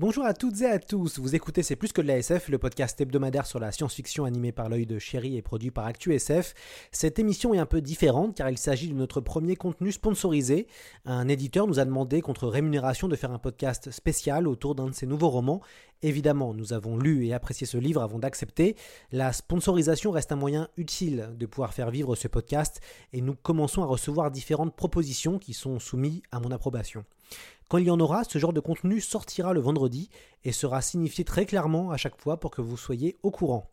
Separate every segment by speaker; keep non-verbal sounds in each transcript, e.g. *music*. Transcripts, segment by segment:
Speaker 1: Bonjour à toutes et à tous, vous écoutez C'est plus que de la SF, le podcast hebdomadaire sur la science-fiction animé par l'œil de chéri et produit par ActuSF. Cette émission est un peu différente car il s'agit de notre premier contenu sponsorisé. Un éditeur nous a demandé contre rémunération de faire un podcast spécial autour d'un de ses nouveaux romans. Évidemment, nous avons lu et apprécié ce livre avant d'accepter. La sponsorisation reste un moyen utile de pouvoir faire vivre ce podcast et nous commençons à recevoir différentes propositions qui sont soumises à mon approbation. Quand il y en aura, ce genre de contenu sortira le vendredi et sera signifié très clairement à chaque fois pour que vous soyez au courant.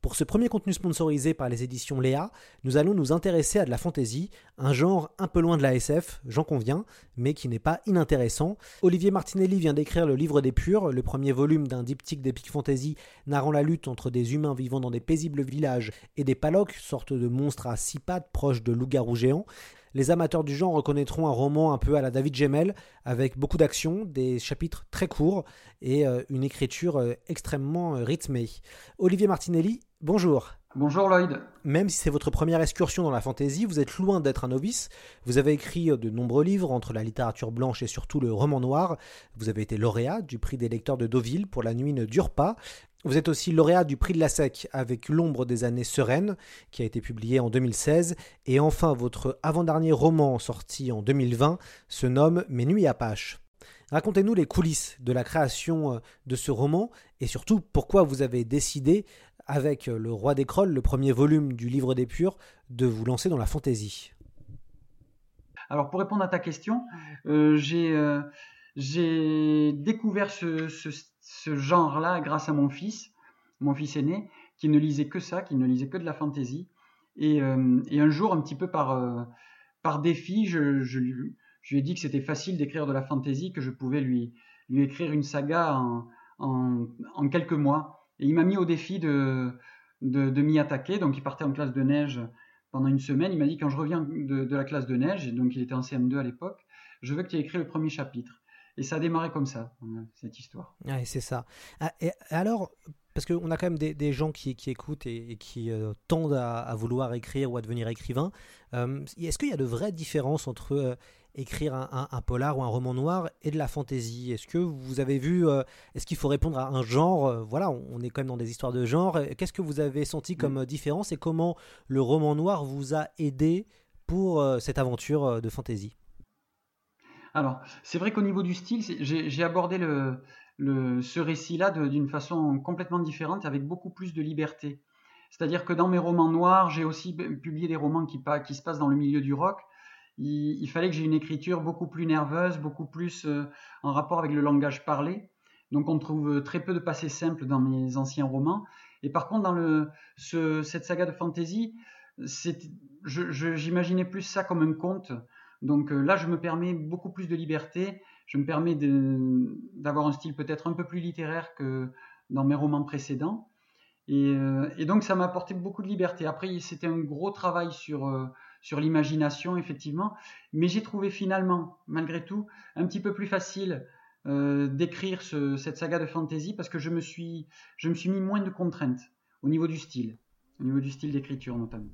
Speaker 1: Pour ce premier contenu sponsorisé par les éditions Léa, nous allons nous intéresser à de la fantasy, un genre un peu loin de la SF, j'en conviens, mais qui n'est pas inintéressant. Olivier Martinelli vient d'écrire le livre des Purs, le premier volume d'un diptyque d'epic fantasy narrant la lutte entre des humains vivant dans des paisibles villages et des palocs, sortes de monstres à six pattes proches de loups-garous géants. Les amateurs du genre reconnaîtront un roman un peu à la David Gemmel, avec beaucoup d'action, des chapitres très courts et euh, une écriture euh, extrêmement euh, rythmée. Olivier Martinelli, bonjour.
Speaker 2: Bonjour Lloyd.
Speaker 1: Même si c'est votre première excursion dans la fantaisie, vous êtes loin d'être un novice. Vous avez écrit de nombreux livres entre la littérature blanche et surtout le roman noir. Vous avez été lauréat du prix des lecteurs de Deauville pour La nuit ne dure pas. Vous êtes aussi lauréat du prix de la SEC avec L'ombre des années sereines, qui a été publié en 2016. Et enfin, votre avant-dernier roman sorti en 2020 se nomme Mes nuits Apaches. Racontez-nous les coulisses de la création de ce roman et surtout pourquoi vous avez décidé, avec Le Roi des Crolles, le premier volume du Livre des Purs, de vous lancer dans la fantaisie.
Speaker 2: Alors pour répondre à ta question, euh, j'ai euh, découvert ce, ce, ce genre-là grâce à mon fils, mon fils aîné, qui ne lisait que ça, qui ne lisait que de la fantaisie. Et, euh, un jour, un petit peu par, euh, par défi, je, lui, ai dit que c'était facile d'écrire de la fantaisie, que je pouvais lui, lui écrire une saga en, en, quelques mois. Et il m'a mis au défi de, de, de m'y attaquer. Donc il partait en classe de neige pendant une semaine. Il m'a dit quand je reviens de, de, la classe de neige, et donc il était en CM2 à l'époque, je veux que tu aies écrit le premier chapitre. Et ça a démarré comme ça, cette histoire.
Speaker 1: Ouais, c'est ça. Ah, et alors, parce qu'on a quand même des, des gens qui, qui, écoutent et, et qui euh, tendent à, à, vouloir écrire ou à devenir écrivain. Euh, Est-ce qu'il y a de vraies différences entre euh, écrire un, un, un, polar ou un roman noir et de la fantaisie? Est-ce que vous avez vu, euh, est-ce qu'il faut répondre à un genre? Euh, Voilà, on est quand même dans des histoires de genre. Qu'est-ce que vous avez senti comme mmh. différence et comment le roman noir vous a aidé pour euh, cette aventure de fantaisie?
Speaker 2: Alors, c'est vrai qu'au niveau du style, j'ai abordé le, ce récit-là d'une façon complètement différente, avec beaucoup plus de liberté. C'est-à-dire que dans mes romans noirs, j'ai aussi publié des romans qui, se passent dans le milieu du rock. Il, fallait que j'ai une écriture beaucoup plus nerveuse, beaucoup plus euh, en rapport avec le langage parlé. Donc on trouve très peu de passés simples dans mes anciens romans. Et par contre, dans ce, cette saga de fantasy, j'imaginais plus ça comme un conte donc euh, là, je me permets beaucoup plus de liberté, je me permets d'avoir un style peut-être un peu plus littéraire que dans mes romans précédents. Et, euh, donc ça m'a apporté beaucoup de liberté. Après, c'était un gros travail sur, euh, sur l'imagination, effectivement, mais j'ai trouvé finalement, malgré tout, un petit peu plus facile d'écrire ce, cette saga de fantasy parce que je me, suis, je me suis mis moins de contraintes au niveau du style, au niveau du style d'écriture notamment.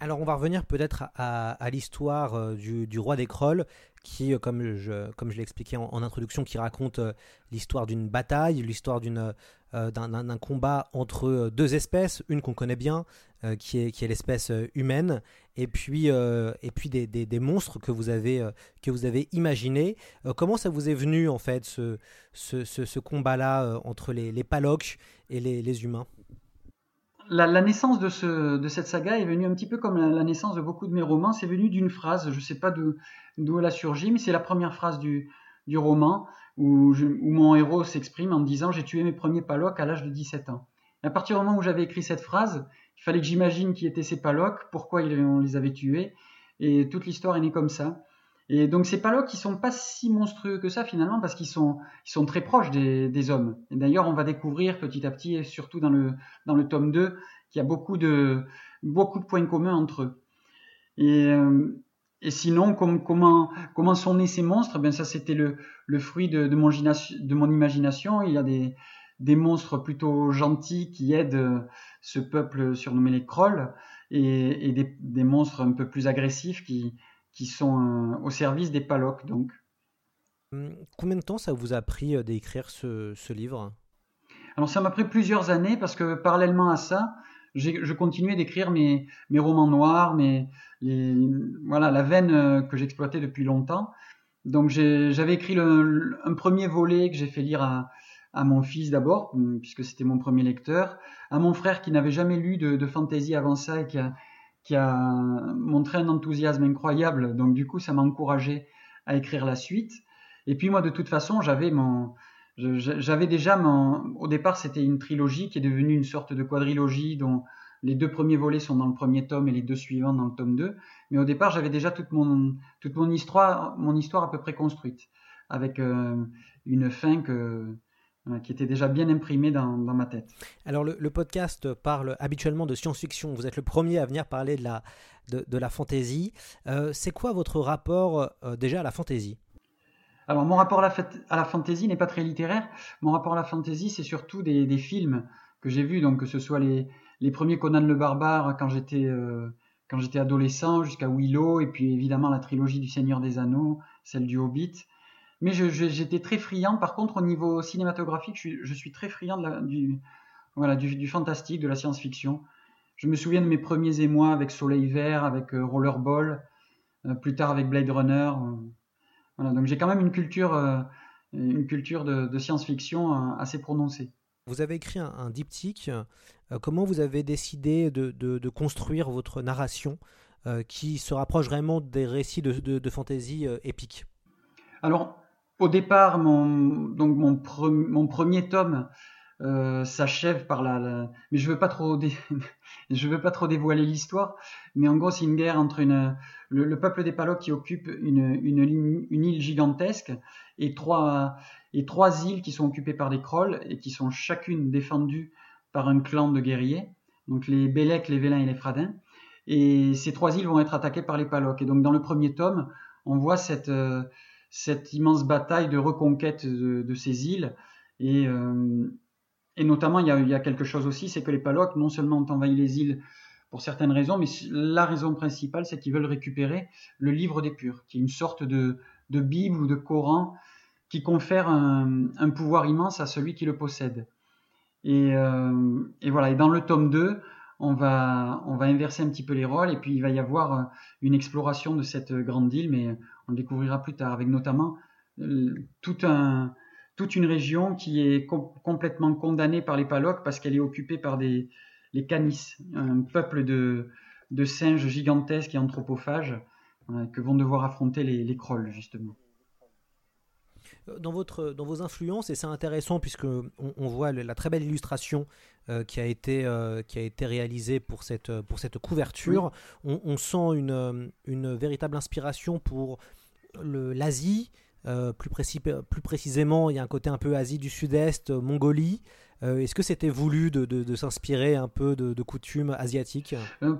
Speaker 1: Alors on va revenir peut-être à, l'histoire euh, du, roi des Crolles, qui, euh, comme je, l'ai expliqué en, introduction, qui raconte euh, l'histoire d'une bataille, l'histoire d'un combat entre deux espèces, une qu'on connaît bien, qui est, l'espèce humaine, et puis, des, monstres que vous avez, imaginés. comment ça vous est venu en fait ce, combat-là entre les, les et les humains?
Speaker 2: La, naissance de, ce, de, cette saga est venue un petit peu comme la, naissance de beaucoup de mes romans. C'est venu d'une phrase, je ne sais pas d'où elle a surgi, mais c'est la première phrase du, du roman. où, je- où mon héros s'exprime en disant j'ai tué mes premiers palocs à l'âge de 17 ans. À partir du moment où j'avais écrit cette phrase, il fallait que j'imagine qui étaient ces palocs, pourquoi on les avait tués, et toute l'histoire est née comme ça. Et donc ces palocs, ils sont pas si monstrueux que ça finalement, parce qu'ils sont, très proches des, hommes. Et d'ailleurs, on va découvrir petit à petit, et surtout dans le, tome 2, qu'il y a beaucoup de, points communs entre eux. Et, euh, sinon, com- comment, sont nés ces monstres? Ben ça, c'était le, fruit de, mon, imagination. Il y a des, monstres plutôt gentils qui aident euh, ce peuple surnommé les Krolls, et, des monstres un peu plus agressifs qui, qui sont euh, au service des Palocs. Donc,
Speaker 1: Hum, Combien de temps ça vous a pris euh, d'écrire ce, ce livre?
Speaker 2: Alors ça m'a pris plusieurs années parce que parallèlement à ça, je continuais d'écrire mes, mes romans noirs, mes, les, voilà, la veine euh, que j'exploitais depuis longtemps. Donc j'avais écrit le- un premier volet que j'ai fait lire à, à mon fils d'abord, hum, puisque c'était mon premier lecteur, à mon frère qui n'avait jamais lu de, de fantasy avant ça et qui a, qui a montré un enthousiasme incroyable. Donc du coup, ça m'a encouragé à écrire la suite. Et puis moi, de toute façon, j'avais mon, j'avais déjà mon, au départ, c'était une trilogie qui est devenue une sorte de quadrilogie dont les deux premiers volets sont dans le premier tome et les deux suivants dans le tome 2. Mais au départ, j'avais déjà toute mon, toute mon histoire, mon histoire à peu près construite, avec euh, une fin que, qui était déjà bien imprimée dans, dans ma tête.
Speaker 1: Alors le, le podcast parle habituellement de science-fiction. Vous êtes le premier à venir parler de la, de, de la fantasy. Euh, c'est quoi votre rapport euh, déjà à la fantasy?
Speaker 2: Alors, mon rapport à la, à la fantasy n'est pas très littéraire. Mon rapport à la fantasy, c'est surtout des, des films que j'ai vus, donc que ce soit les, les premiers Conan le Barbare quand j'étais euh, quand j'étais adolescent, jusqu'à Willow, et puis évidemment la trilogie du Seigneur des Anneaux, celle du Hobbit. Mais j'étais très friand. Par contre, au niveau cinématographique, je suis, je suis très friand de la- du, voilà, du, du fantastique, de la science-fiction. Je me souviens de mes premiers émois avec Soleil Vert, avec euh, Rollerball, euh, plus tard avec Blade Runner. euh, voilà, donc j'ai quand même une culture, une culture de, de science-fiction assez prononcée.
Speaker 1: Vous avez écrit un, un diptyque. Comment vous avez décidé de, de- de construire votre narration euh, qui se rapproche vraiment des récits de, de, de fantasy euh, épiques?
Speaker 2: Alors, au départ, mon, donc mon, pre- mon premier tome euh, s'achève par la, mais je veux pas trop, *laughs* je veux pas trop dévoiler l'histoire, mais en gros, c'est une guerre entre une, le, le peuple des Palocs qui occupe une, une, île gigantesque et trois, et trois îles qui sont occupées par des Krolls et qui sont chacune défendues par un clan de guerriers, donc les Bélec, les Vélins et les Fradins. Et ces trois îles vont être attaquées par les Palocs. Et donc, dans le premier tome, on voit cette, euh, cette immense bataille de reconquête de, ces îles. Et, euh, notamment, il y, a, quelque chose aussi, c'est que les Palocs, non seulement ont envahi les îles pour certaines raisons, mais la raison principale, c'est qu'ils veulent récupérer le livre des purs, qui est une sorte de, Bible ou de Coran qui confère un, pouvoir immense à celui qui le possède. Et, euh, voilà, et dans le tome 2, on va, on va inverser un petit peu les rôles, et puis il va y avoir une exploration de cette grande île, mais on découvrira plus tard, avec notamment euh, toute une région qui est com- complètement condamnée par les Palocs parce qu'elle est occupée par des, les Canis, un peuple de, singes gigantesques et anthropophages euh, que vont devoir affronter les, les justement.
Speaker 1: Dans, votre, dans vos influences, et c'est intéressant puisque on, on voit la très belle illustration euh, qui, a été, euh, qui a été réalisée pour cette, pour cette couverture, on, on sent une, une véritable inspiration pour l'Asie. euh, plus, précis- plus précisément, il y a un côté un peu Asie du Sud-Est, Mongolie. Euh, Est-ce que c'était voulu de, de- de s'inspirer un peu de, de coutumes asiatiques?
Speaker 2: Euh,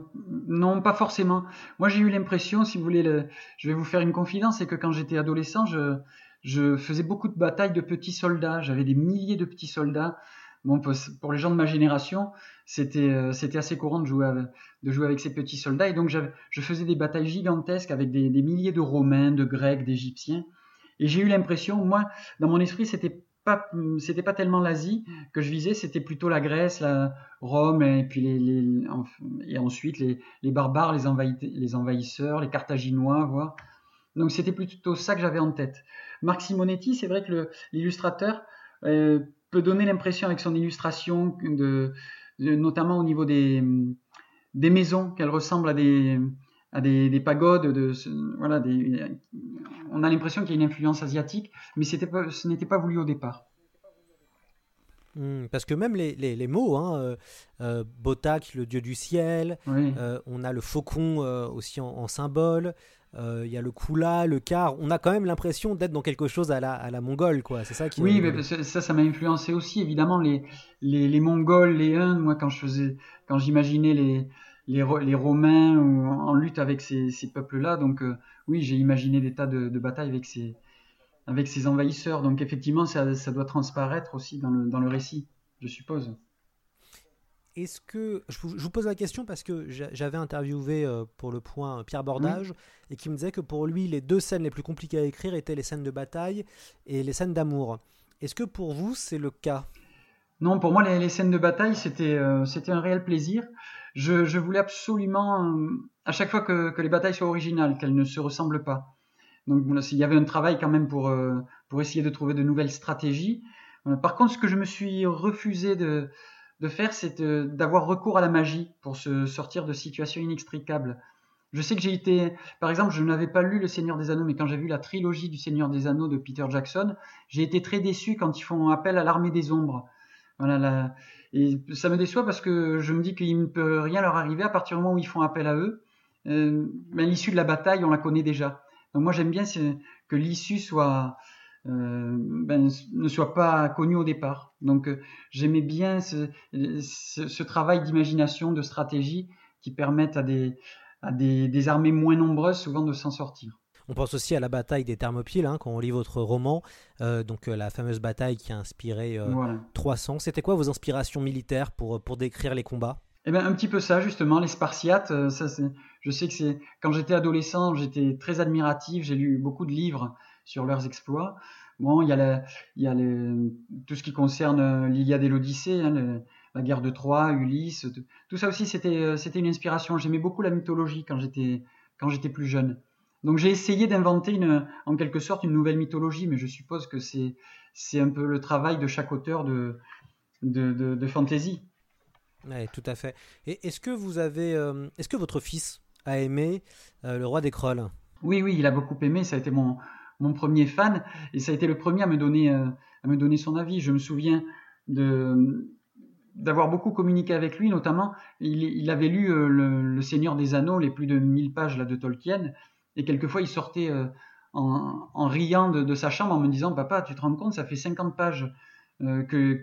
Speaker 2: non, pas forcément. Moi, j'ai eu l'impression, si vous voulez, le- je vais vous faire une confidence, c'est que quand j'étais adolescent, je, je faisais beaucoup de batailles de petits soldats. J'avais des milliers de petits soldats. Bon, pour les gens de ma génération, c'était euh, c'était assez courant de jouer, avec, de jouer avec ces petits soldats. Et donc, je faisais des batailles gigantesques avec des, milliers de Romains, de Grecs, d'Égyptiens. Et j'ai eu l'impression, moi, dans mon esprit, c'était pas c'était pas tellement l'Asie que je visais, c'était plutôt la Grèce, la Rome et puis les, et ensuite les, les barbares, les, envahi- les envahisseurs, les Carthaginois, voire. Donc c'était plutôt ça que j'avais en tête. Marc Simonetti, c'est vrai que l'illustrateur euh, peut donner l'impression avec son illustration de, de- notamment au niveau des des maisons qu'elles ressemblent à des à des, des pagodes. De, voilà, des, on a l'impression qu'il y a une influence asiatique, mais pas, ce n'était pas voulu au départ.
Speaker 1: Hmm, parce que même les, les, les mots, hein, euh, euh, Botak, le dieu du ciel,
Speaker 2: Oui.
Speaker 1: euh, on a le faucon euh, aussi en, en symbole, il y a le Kula, le Car, on a quand même l'impression d'être dans quelque chose à la, à la mongole, quoi. C'est ça qui
Speaker 2: Oui, mais ça, ça m'a influencé aussi, évidemment, les, les, les Mongols, les Huns, moi, quand je faisais, quand j'imaginais les, les, les Romains en lutte avec ces, ces peuples-là, donc euh, oui, j'ai imaginé des tas de, de batailles avec ces, avec ces envahisseurs, donc effectivement, ça, ça doit transparaître aussi dans le, dans le récit, je suppose.
Speaker 1: Est-ce que je vous, je vous pose la question parce que j'a- j'avais interviewé euh, pour le point euh, Pierre Bordage et qui me disait que pour lui les deux scènes les plus compliquées à écrire étaient les scènes de bataille et les scènes d'amour. Est-ce que pour vous c'est le cas?
Speaker 2: Non, pour moi, les, les scènes de bataille, c'était euh, c'était un réel plaisir. Je, je voulais absolument, euh, à chaque fois que, que les batailles soient originales, qu'elles ne se ressemblent pas. Donc, il y avait un travail quand même pour, pour essayer de trouver de nouvelles stratégies. Par contre, ce que je me suis refusé de, de faire, c'est de- d'avoir recours à la magie pour se sortir de situations inextricables. Je sais que j'ai été, par exemple, je n'avais pas lu Le Seigneur des Anneaux, mais quand j'ai vu la trilogie du Seigneur des Anneaux de Peter Jackson, j'ai été très déçu quand ils font appel à l'armée des ombres. Voilà, et ça me déçoit parce que je me dis qu'il ne peut rien leur arriver à partir du moment où ils font appel à eux. Euh, mais l'issue de la bataille, on la connaît déjà. Donc moi, j'aime bien que l'issue soit euh, ben, ne soit pas connue au départ. Donc euh, j'aimais bien ce, ce, ce travail d'imagination, de stratégie qui permettent à des à des, des armées moins nombreuses souvent de s'en sortir.
Speaker 1: On pense aussi à la bataille des Thermopyles hein, quand on lit votre roman, euh, donc euh, la fameuse bataille qui a inspiré euh,
Speaker 2: Voilà.
Speaker 1: 300. C'était quoi vos inspirations militaires pour, pour décrire les combats?
Speaker 2: Eh ben un petit peu ça justement, les Spartiates. Ça, je sais que c'est quand j'étais adolescent, j'étais très admiratif. J'ai lu beaucoup de livres sur leurs exploits. Bon, il y a, la, il y a le- tout ce qui concerne euh, l'Iliade et l'Odyssée, hein, le- la guerre de Troie, Ulysse. Tout, tout ça aussi, c'était, euh, c'était une inspiration. J'aimais beaucoup la mythologie quand j'étais, plus jeune. Donc j'ai essayé d'inventer une, en quelque sorte une nouvelle mythologie, mais je suppose que c'est, un peu le travail de chaque auteur de, de, de, de fantasy.
Speaker 1: Ouais, tout à fait. Et est-ce que vous avez, euh, est-ce que votre fils a aimé euh, le roi des Crolls
Speaker 2: Oui, oui, il a beaucoup aimé. Ça a été mon, mon premier fan et ça a été le premier à me donner, euh, à me donner son avis. Je me souviens d'avoir beaucoup communiqué avec lui, notamment, il, avait lu euh, le, Seigneur des Anneaux, les plus de 1000 pages là, de Tolkien, et quelquefois il sortait euh, en, riant de, de sa chambre en me disant Papa, tu te rends compte, ça fait 50 pages que,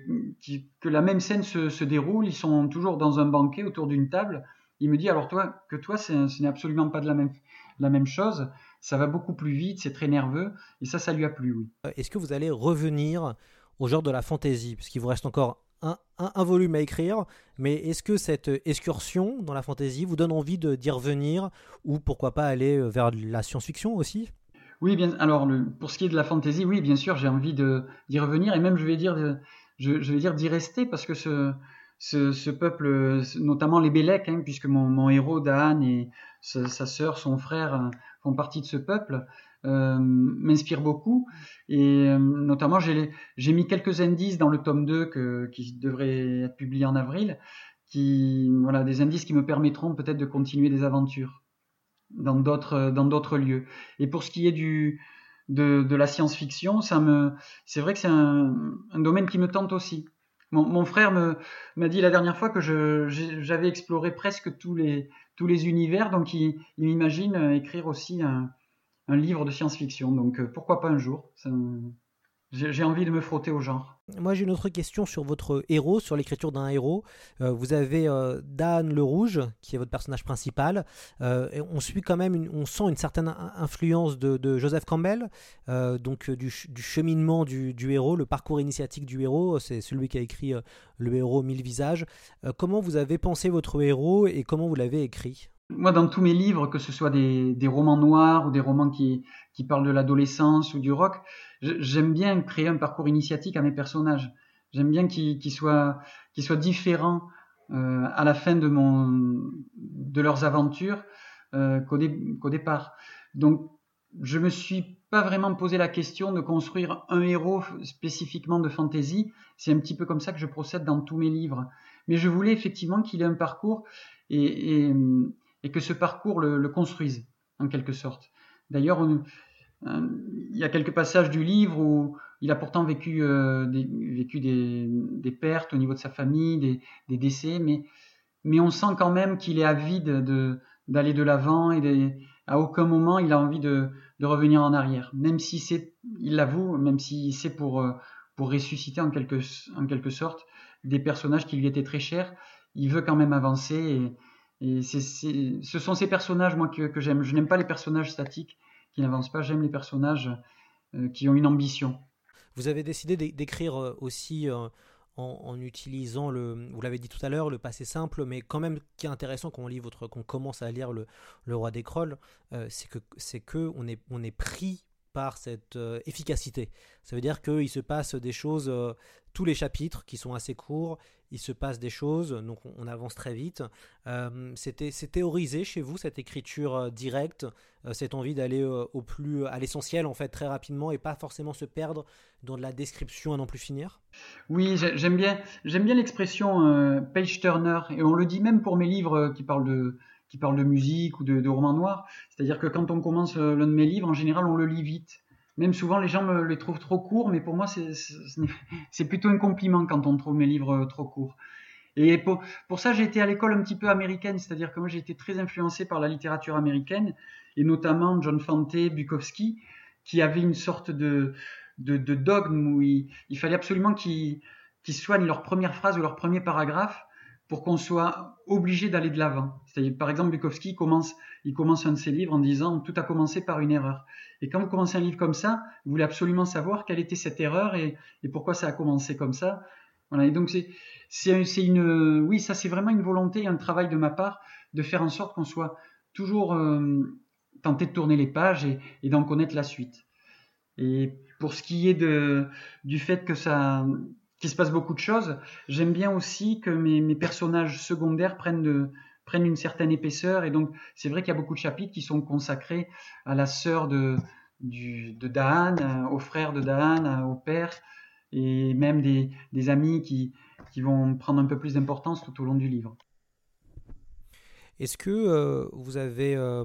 Speaker 2: que la même scène se, se déroule, ils sont toujours dans un banquet autour d'une table. Il me dit Alors, toi, que toi, ce n'est absolument pas de la même, la même chose, ça va beaucoup plus vite, c'est très nerveux, et ça, ça lui a plu, oui.
Speaker 1: Euh, Est-ce que vous allez revenir au genre de la fantasy Puisqu'il vous reste encore un, un- un volume à écrire, mais est-ce que cette excursion dans la fantasy vous donne envie d'y revenir ou pourquoi pas aller euh, vers la science-fiction aussi?
Speaker 2: Oui, bien. Alors, le- pour ce qui est de la fantaisie, oui, bien sûr, j'ai envie d'y revenir et même, je vais dire, de- je, je vais dire d'y rester parce que ce, ce, peuple, notamment les Bélèques, hein, puisque mon, héros Dan et sa, sœur, son frère euh, font partie de ce peuple, euh, m'inspire beaucoup. Et euh, notamment, j'ai mis quelques indices dans le tome 2 que, qui devrait être publié en avril, qui, voilà, des indices qui me permettront peut-être de continuer des aventures dans d'autres lieux. Et pour ce qui est du de, la science-fiction, c'est vrai que c'est un domaine qui me tente aussi. Mon, frère m'a dit la dernière fois que j'avais exploré presque tous les univers, donc il, il m'imagine euh, écrire aussi un, livre de science-fiction. Donc euh, pourquoi pas un jour? J'ai envie de me frotter au genre.
Speaker 1: Moi, j'ai une autre question sur votre héros, sur l'écriture d'un héros. Euh, vous avez euh, Dan le Rouge, qui est votre personnage principal. Euh, et on suit quand même, on sent une certaine in- influence de, Joseph Campbell, donc du, ch- du cheminement du, du héros, le parcours initiatique du héros. C'est celui qui a écrit Le héros mille visages. Comment vous avez pensé votre héros et comment vous l'avez écrit?
Speaker 2: Moi, dans tous mes livres, que ce soit des, romans noirs ou des romans qui, parlent de l'adolescence ou du rock, j'aime bien créer un parcours initiatique à mes personnages. J'aime bien qu'ils soient, différents euh, à la fin de, leurs aventures euh, qu'au dé- qu'au départ. Donc, je me suis pas vraiment posé la question de construire un héros spécifiquement de fantasy. C'est un petit peu comme ça que je procède dans tous mes livres. Mais je voulais effectivement qu'il ait un parcours et, et que ce parcours le, construise, en quelque sorte. D'ailleurs, il y a quelques passages du livre où il a pourtant vécu, euh, des, pertes au niveau de sa famille, des, décès, mais, on sent quand même qu'il est avide d'aller de l'avant et à aucun moment il a envie de, revenir en arrière, même si c'est, il l'avoue, même si c'est pour, euh, ressusciter en quelque, sorte des personnages qui lui étaient très chers, il veut quand même avancer et ce sont ces personnages moi que, j'aime. Je n'aime pas les personnages statiques qui n'avancent pas, j'aime les personnages euh, qui ont une ambition.
Speaker 1: Vous avez décidé d'écrire euh, aussi euh, en, utilisant le, vous l'avez dit tout à l'heure, le passé simple, mais quand même qui est intéressant quand on lit votre, qu'on commence à lire le, le roi des crolls, c'est que c'est que on est on est pris par cette efficacité. Ça veut dire qu'il se passe des choses, tous les chapitres qui sont assez courts, il se passe des choses, donc on, avance très vite. Euh, C'était théorisé chez vous cette écriture euh, directe, euh, cette envie d'aller euh, au plus à l'essentiel en fait très rapidement et pas forcément se perdre dans de la description à n'en plus finir?
Speaker 2: Oui, j'aime bien bien l'expression page turner et on le dit même pour mes livres qui parlent de qui parlent de musique ou de, de romans noirs. C'est-à-dire que quand on commence l'un de mes livres, en général, on le lit vite. Même souvent, les gens me les trouvent trop courts, mais pour moi, c'est plutôt un compliment quand on trouve mes livres trop courts. Et pour, ça, j'ai été à l'école un petit peu américaine, c'est-à-dire que moi, j'ai été très influencé par la littérature américaine, et notamment John Fante, Bukowski, qui avait une sorte de, dogme où il, il fallait absolument qu'ils soignent leur première phrase ou leur premier paragraphe pour qu'on soit obligé d'aller de l'avant. C'est-à-dire, par exemple, Bukowski commence, il commence un de ses livres en disant tout a commencé par une erreur. Et quand vous commencez un livre comme ça, vous voulez absolument savoir quelle était cette erreur et, pourquoi ça a commencé comme ça. Voilà. Et donc c'est, c'est, une, oui, ça c'est vraiment une volonté, un travail de ma part de faire en sorte qu'on soit toujours euh, tenté de tourner les pages et, et d'en connaître la suite. Et pour ce qui est de, du fait que ça, qu'il se passe beaucoup de choses. J'aime bien aussi que mes, personnages secondaires prennent, une certaine épaisseur. Et donc, c'est vrai qu'il y a beaucoup de chapitres qui sont consacrés à la sœur de, du, de Daan, au frère de Daan, au père, et même des, amis qui vont prendre un peu plus d'importance tout au long du livre.
Speaker 1: Est-ce que euh, vous avez, euh,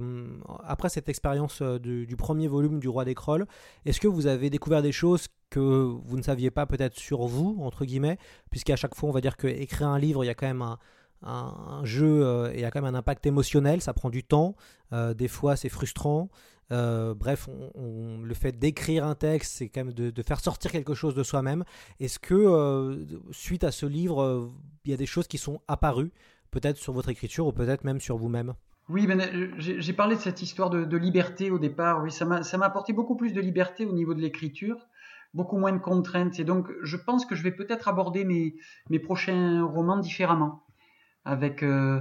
Speaker 1: après cette expérience euh, du, premier volume du Roi des Crolls, est-ce que vous avez découvert des choses que vous ne saviez pas peut-être sur vous, entre guillemets, puisqu'à chaque fois on va dire qu'écrire un livre, il y a quand même un, jeu et il y a quand même un impact émotionnel, ça prend du temps, des fois c'est frustrant. bref, le fait d'écrire un texte, c'est quand même de, faire sortir quelque chose de soi-même. Est-ce que suite à ce livre, il y a des choses qui sont apparues peut-être sur votre écriture ou peut-être même sur vous-même
Speaker 2: oui, ben, j'ai parlé de cette histoire de, liberté au départ. Oui, ça m'a apporté beaucoup plus de liberté au niveau de l'écriture, beaucoup moins de contraintes. Et donc, je pense que je vais peut-être aborder mes, mes prochains romans différemment, avec euh,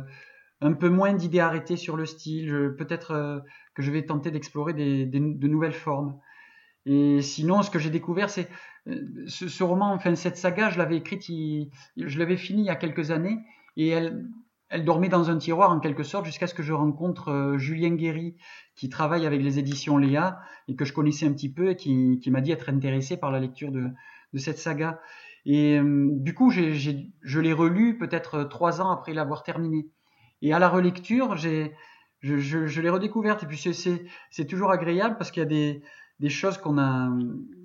Speaker 2: un peu moins d'idées arrêtées sur le style. Peut-être euh, que je vais tenter d'explorer des, de nouvelles formes. Et sinon, ce que j'ai découvert, c'est ce, ce, roman, enfin cette saga, je l'avais écrite, je l'avais fini il y a quelques années, et elle, elle dormait dans un tiroir en quelque sorte jusqu'à ce que je rencontre euh, Julien Guéry qui travaille avec les éditions Léa et que je connaissais un petit peu et qui, m'a dit être intéressé par la lecture de, cette saga. Et euh, du coup, je l'ai relu peut-être euh, trois ans après l'avoir terminé. Et à la relecture, je, je, l'ai redécouverte. Et puis c'est toujours agréable parce qu'il y a des, des choses qu'on a,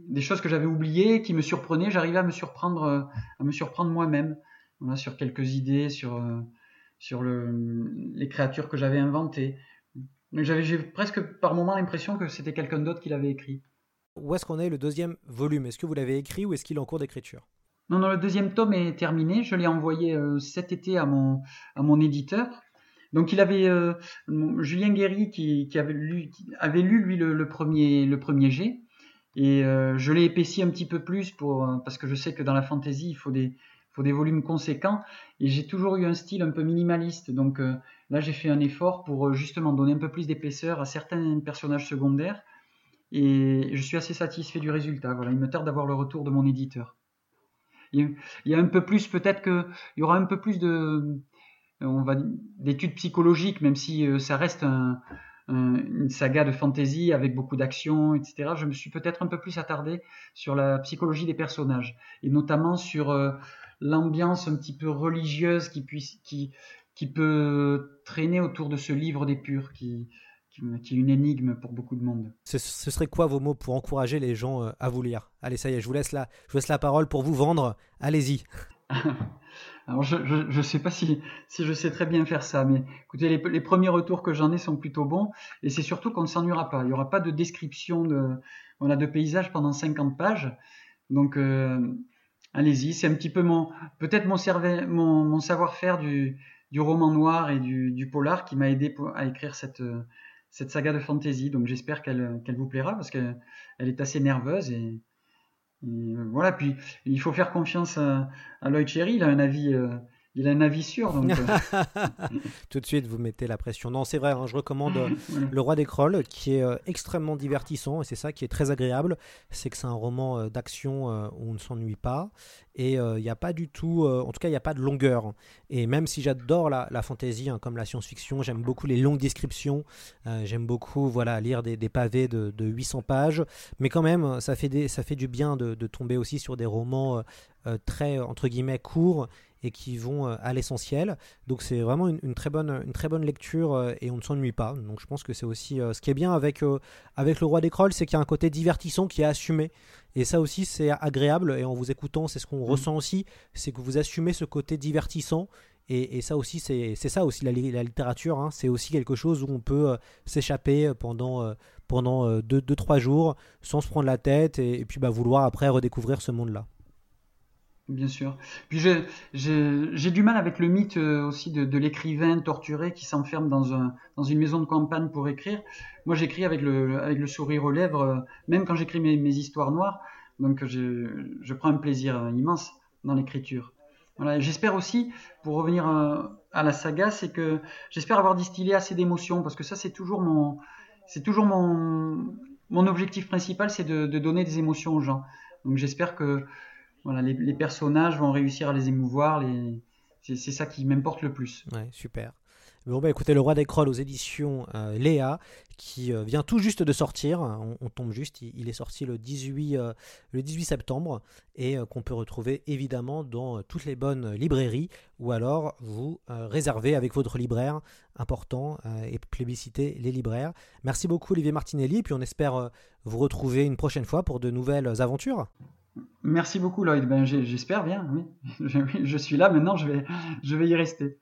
Speaker 2: des choses que j'avais oubliées, qui me surprenaient. J'arrivais à me surprendre, à me surprendre moi-même sur quelques idées, sur, euh, sur le, les créatures que j'avais inventées. J'avais j'ai presque par moment l'impression que c'était quelqu'un d'autre qui l'avait écrit.
Speaker 1: Où est-ce qu'on est le deuxième volume? Est-ce que vous l'avez écrit ou est-ce qu'il est en cours d'écriture?
Speaker 2: Non, non, le deuxième tome est terminé. Je l'ai envoyé euh, cet été à mon, à mon éditeur. Donc il avait euh, Julien Guéry qui, qui, avait lu, qui avait lu lui le, premier le premier G et je l'ai épaissi un petit peu plus pour parce que je sais que dans la fantaisie il faut des faut des volumes conséquents. Et j'ai toujours eu un style un peu minimaliste. Donc euh, là, j'ai fait un effort pour euh, justement donner un peu plus d'épaisseur à certains personnages secondaires. Et je suis assez satisfait du résultat. Voilà, il me tarde d'avoir le retour de mon éditeur. Il y a un peu plus, peut-être qu'il y aura un peu plus de, on va d'études psychologiques, même si euh, ça reste une saga de fantasy avec beaucoup d'action, etc. Je me suis peut-être un peu plus attardé sur la psychologie des personnages et notamment sur l'ambiance un petit peu religieuse qui, puisse, qui, qui peut traîner autour de ce livre des purs qui, qui, qui est une énigme pour beaucoup de monde.
Speaker 1: Ce, ce serait quoi vos mots pour encourager les gens euh, à vous lire? Allez, ça y est, je vous laisse la, je vous laisse la parole pour vous vendre. Allez-y. *laughs*
Speaker 2: Alors je ne sais pas si, si je sais très bien faire ça, mais écoutez, les, les premiers retours que j'en ai sont plutôt bons, et c'est surtout qu'on ne s'ennuiera pas. Il n'y aura pas de description de, voilà, de paysage pendant 50 pages. Donc euh, allez-y, c'est un petit peu mon peut-être mon, savoir-faire du, roman noir et du, polar qui m'a aidé à écrire cette, cette saga de fantasy. Donc j'espère qu'elle vous plaira parce qu'elle elle est assez nerveuse et, et voilà. Puis il faut faire confiance à, à Lloyd Cherry. Il a un avis, euh, il a un avis sûr. Donc, euh. *laughs*
Speaker 1: Tout de suite, vous mettez la pression. Non, c'est vrai, hein, je recommande euh, *laughs* Le Roi des Crolls, qui est euh, extrêmement divertissant, et c'est ça qui est très agréable, c'est que c'est un roman d'action où on ne s'ennuie pas, et il n'y a pas du tout, en tout cas, il n'y a pas de longueur. Et même si j'adore la, la fantasy, hein, comme la science-fiction, j'aime beaucoup les longues descriptions, j'aime beaucoup voilà, lire des, des pavés de, de 800 pages, mais quand même, ça fait, des, ça fait du bien de, de tomber aussi sur des romans très, entre guillemets, courts, et qui vont euh, à l'essentiel. Donc c'est vraiment une, une très bonne, une très bonne lecture euh, et on ne s'ennuie pas. Donc je pense que c'est aussi euh, ce qui est bien avec, avec le roi des crolls, c'est qu'il y a un côté divertissant qui est assumé. Et ça aussi c'est agréable et en vous écoutant c'est ce qu'on ressent aussi, c'est que vous assumez ce côté divertissant. Et, et ça aussi c'est ça aussi la, li- la littérature, hein. c'est aussi quelque chose où on peut euh, s'échapper pendant, euh, pendant 2-3 jours sans se prendre la tête et, et puis bah, vouloir après redécouvrir ce monde-là.
Speaker 2: Bien sûr. Puis j'ai du mal avec le mythe euh, aussi de, l'écrivain torturé qui s'enferme dans un dans une maison de campagne pour écrire. Moi, j'écris avec le sourire aux lèvres, euh, même quand j'écris mes, histoires noires. Donc je, prends un plaisir euh, immense dans l'écriture. J'espère aussi, pour revenir à la saga, c'est que j'espère avoir distillé assez d'émotions parce que ça, c'est toujours mon objectif principal, c'est de donner des émotions aux gens. Donc j'espère que voilà, les, personnages vont réussir à les émouvoir. C'est ça qui m'importe le plus.
Speaker 1: Ouais, super. Bon, bah écoutez, Le Roi des Crolls aux éditions euh, Léa, qui euh, vient tout juste de sortir. On, on tombe juste, il, est sorti le 18, euh, le 18 septembre et qu'on peut retrouver évidemment dans toutes les bonnes librairies ou alors vous réservez avec votre libraire important et plébiscitez les libraires. Merci beaucoup, Olivier Martinelli, et puis on espère vous retrouver une prochaine fois pour de nouvelles aventures.
Speaker 2: Merci beaucoup, Lloyd. Ben, j'espère bien, *laughs* oui. Je, suis là maintenant, je vais, je vais y rester.